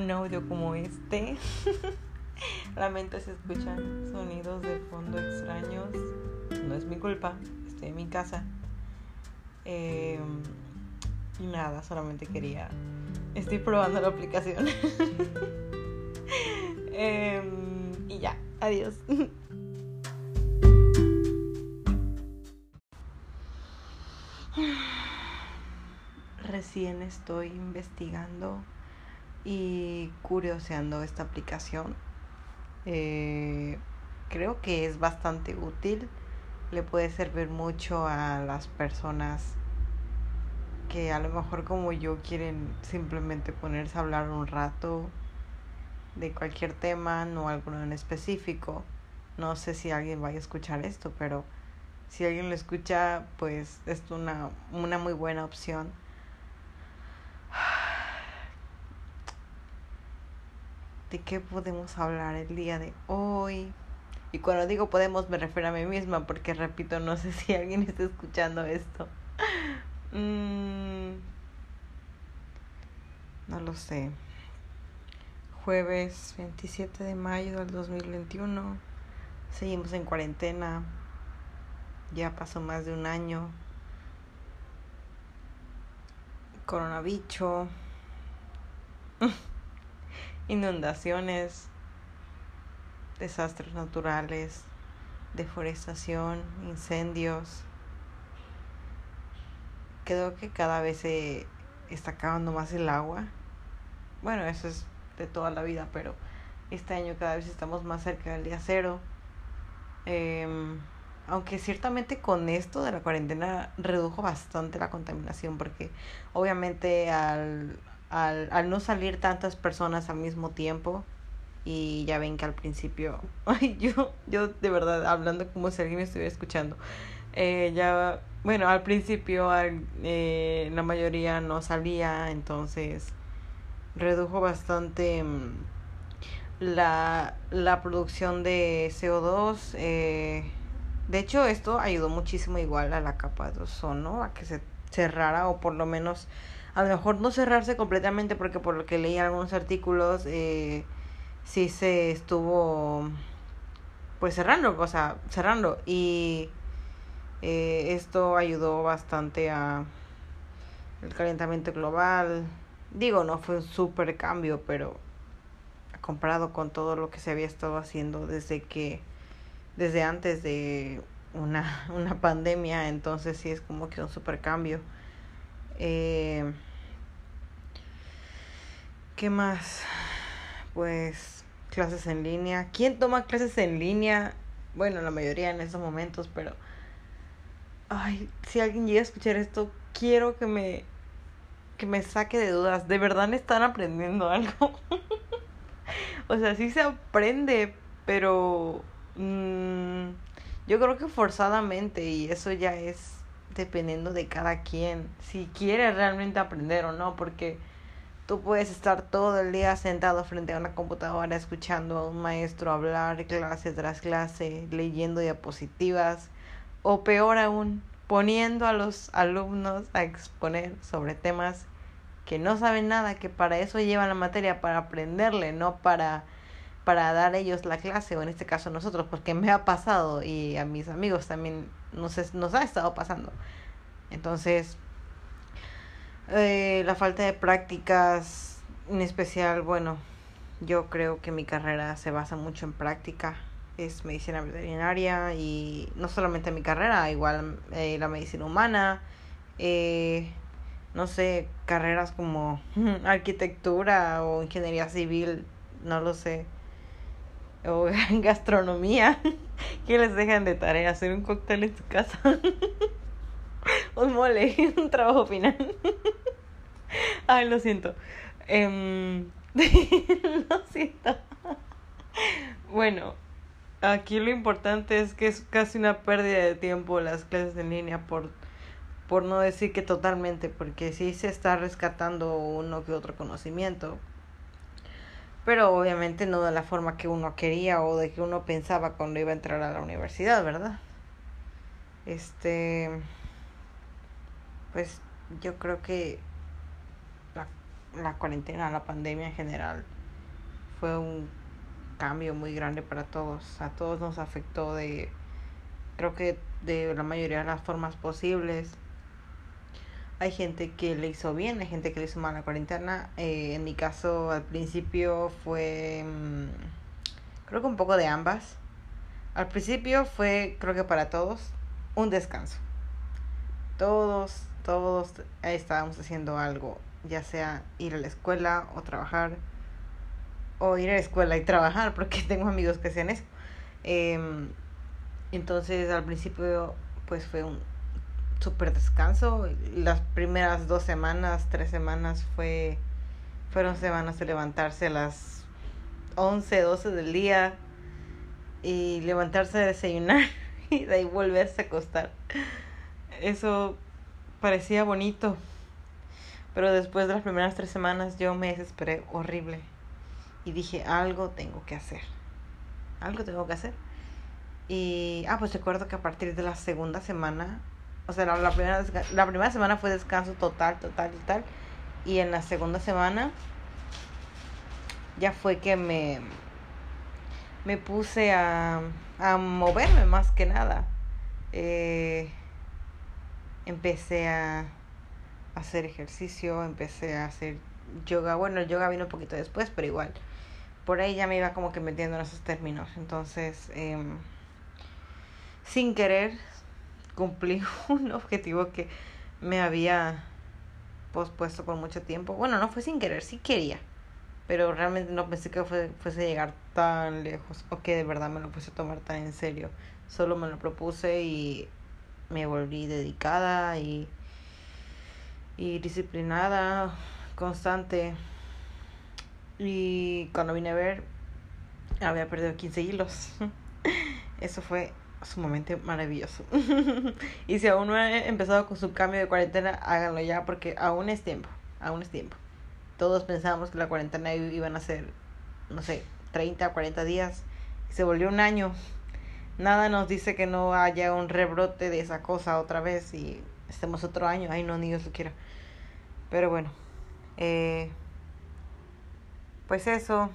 un audio como este. Lamento si escuchan sonidos de fondo extraños. No es mi culpa, estoy en mi casa. Em, y nada, solamente quería. Estoy probando la aplicación. Em, y ya, adiós. Recién estoy investigando y curioseando esta aplicación. Eh, creo que es bastante útil. Le puede servir mucho a las personas que a lo mejor como yo quieren simplemente ponerse a hablar un rato de cualquier tema, no alguno en específico. No sé si alguien vaya a escuchar esto, pero si alguien lo escucha, pues es una, una muy buena opción. ¿De qué podemos hablar el día de hoy? Y cuando digo podemos me refiero a mí misma porque repito, no sé si alguien está escuchando esto. Mm, no lo sé. Jueves 27 de mayo del 2021. Seguimos en cuarentena. Ya pasó más de un año. Coronavirus. Inundaciones. Desastres naturales. Deforestación. Incendios. Creo que cada vez se está acabando más el agua. Bueno, eso es de toda la vida, pero este año cada vez estamos más cerca del día cero. Eh, aunque ciertamente con esto de la cuarentena redujo bastante la contaminación porque obviamente al, al, al no salir tantas personas al mismo tiempo y ya ven que al principio, yo, yo de verdad hablando como si alguien me estuviera escuchando, eh, ya, bueno, al principio al, eh, la mayoría no salía, entonces redujo bastante mm, la, la producción de CO2. Eh, de hecho, esto ayudó muchísimo igual a la capa de ozono, a que se cerrara o por lo menos, a lo mejor no cerrarse completamente porque por lo que leí algunos artículos, eh, sí se estuvo pues cerrando, o sea, cerrando y eh, esto ayudó bastante a el calentamiento global. Digo, no fue un super cambio, pero comparado con todo lo que se había estado haciendo desde que desde antes de una, una pandemia, entonces sí es como que un super cambio. Eh, ¿Qué más? Pues clases en línea. ¿Quién toma clases en línea? Bueno, la mayoría en estos momentos, pero... Ay, si alguien llega a escuchar esto, quiero que me que me saque de dudas. ¿De verdad están aprendiendo algo? o sea, sí se aprende, pero Mm, yo creo que forzadamente y eso ya es dependiendo de cada quien, si quiere realmente aprender o no, porque tú puedes estar todo el día sentado frente a una computadora escuchando a un maestro hablar clase tras clase, leyendo diapositivas o peor aún, poniendo a los alumnos a exponer sobre temas que no saben nada, que para eso llevan la materia, para aprenderle, no para para dar ellos la clase, o en este caso nosotros, porque me ha pasado y a mis amigos también nos, nos ha estado pasando. Entonces, eh, la falta de prácticas, en especial, bueno, yo creo que mi carrera se basa mucho en práctica, es medicina veterinaria y no solamente mi carrera, igual eh, la medicina humana, eh, no sé, carreras como arquitectura o ingeniería civil, no lo sé o gastronomía, que les dejan de tarea hacer un cóctel en su casa, un mole, un trabajo final. Ay, lo siento. Eh, lo siento. Bueno, aquí lo importante es que es casi una pérdida de tiempo las clases en línea por por no decir que totalmente, porque sí se está rescatando uno que otro conocimiento, pero obviamente no de la forma que uno quería o de que uno pensaba cuando iba a entrar a la universidad, ¿verdad? Este, pues yo creo que la cuarentena, la pandemia en general, fue un cambio muy grande para todos. A todos nos afectó de, creo que de la mayoría de las formas posibles. Hay gente que le hizo bien, hay gente que le hizo mal la cuarentena. Eh, en mi caso, al principio fue, mm, creo que un poco de ambas. Al principio fue, creo que para todos, un descanso. Todos, todos estábamos haciendo algo, ya sea ir a la escuela o trabajar, o ir a la escuela y trabajar, porque tengo amigos que hacen eso. Em, entonces al principio pues fue un súper descanso. Las primeras dos semanas, tres semanas fue, fueron semanas de levantarse a las 11, 12 del día y levantarse a desayunar y de ahí volverse a acostar. Eso parecía bonito. Pero después de las primeras tres semanas yo me desesperé horrible. Y dije, algo tengo que hacer. Algo tengo que hacer. Y, ah, pues recuerdo que a partir de la segunda semana, o sea, la, primera, la primera semana fue descanso total, total, total. Y en la segunda semana ya fue que me, me puse a, a moverme más que nada. Eh, empecé a hacer ejercicio, empecé a hacer yoga. Bueno, el yoga vino un poquito después, pero igual. Por ahí ya me iba como que metiendo en esos términos. Entonces, em, sin querer, cumplí un objetivo que me había pospuesto por mucho tiempo. Bueno, no fue sin querer, sí quería. Pero realmente no pensé que fuese a llegar tan lejos o que de verdad me lo puse a tomar tan en serio. Solo me lo propuse y me volví dedicada y, y disciplinada, constante. Y cuando vine a ver, había perdido 15 hilos. Eso fue sumamente maravilloso. y si aún no han empezado con su cambio de cuarentena, háganlo ya porque aún es tiempo, aún es tiempo. Todos pensábamos que la cuarentena iban a ser, no sé, 30, 40 días. Y se volvió un año. Nada nos dice que no haya un rebrote de esa cosa otra vez y estemos otro año. Ay, no, ni Dios lo quiera. Pero bueno, eh, pues eso.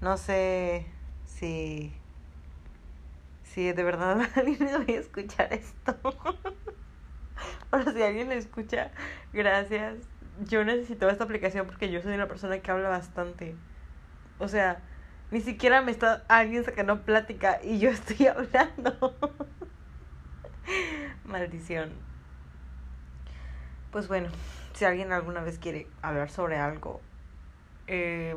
No sé si si de verdad alguien a escuchar esto. o si alguien le escucha, gracias. Yo necesito esta aplicación porque yo soy una persona que habla bastante. O sea, ni siquiera me está alguien sacando plática y yo estoy hablando. Maldición. Pues bueno, si alguien alguna vez quiere hablar sobre algo, eh,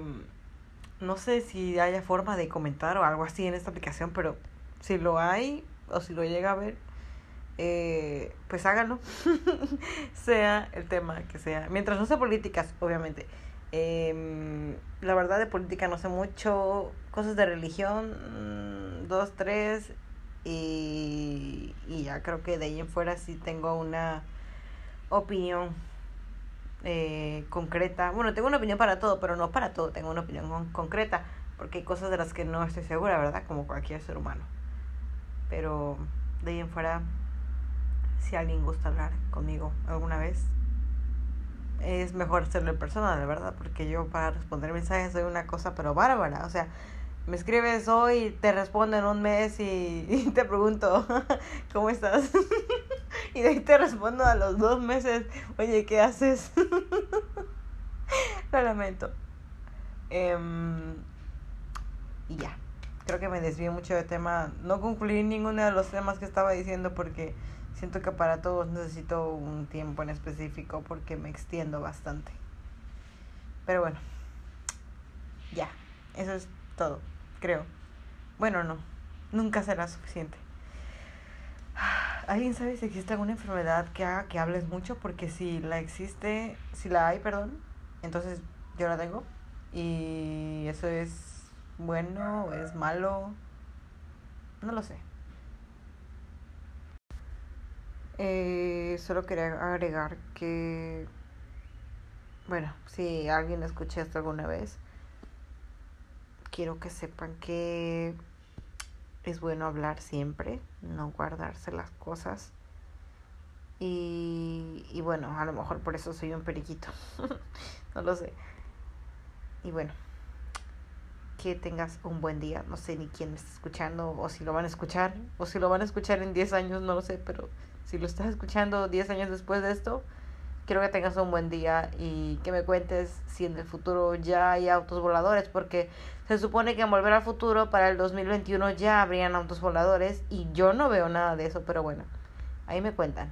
no sé si haya forma de comentar o algo así en esta aplicación, pero si lo hay o si lo llega a ver, eh, pues háganlo, sea el tema que sea. Mientras no sea políticas, obviamente. Eh, la verdad de política no sé mucho, cosas de religión, mm, dos, tres, y, y ya creo que de ahí en fuera sí tengo una opinión eh, concreta. Bueno, tengo una opinión para todo, pero no para todo, tengo una opinión concreta, porque hay cosas de las que no estoy segura, ¿verdad? Como cualquier ser humano. Pero de ahí en fuera, si alguien gusta hablar conmigo alguna vez, es mejor hacerlo en persona, de verdad, porque yo para responder mensajes soy una cosa pero bárbara. O sea, me escribes hoy, te respondo en un mes y, te pregunto, ¿cómo estás? y de ahí te respondo a los dos meses, oye, ¿qué haces? Lo lamento. Em, y ya creo que me desvié mucho de tema. No concluí ninguno de los temas que estaba diciendo porque siento que para todos necesito un tiempo en específico porque me extiendo bastante. Pero bueno, ya, eso es todo, creo. Bueno, no, nunca será suficiente. ¿Alguien sabe si existe alguna enfermedad que haga que hables mucho? Porque si la existe, si la hay, perdón, entonces yo la tengo. Y eso es bueno es malo. No lo sé. Eh, solo quería agregar que, bueno, si alguien escucha esto alguna vez, quiero que sepan que es bueno hablar siempre, no guardarse las cosas. Y, y bueno, a lo mejor por eso soy un periquito. no lo sé. Y bueno, que tengas un buen día. No sé ni quién me está escuchando o si lo van a escuchar o si lo van a escuchar en 10 años, no lo sé, pero si lo estás escuchando 10 años después de esto, quiero que tengas un buen día y que me cuentes si en el futuro ya hay autos voladores, porque se supone que en Volver al Futuro para el 2021 ya habrían autos voladores y yo no veo nada de eso, pero bueno, ahí me cuentan.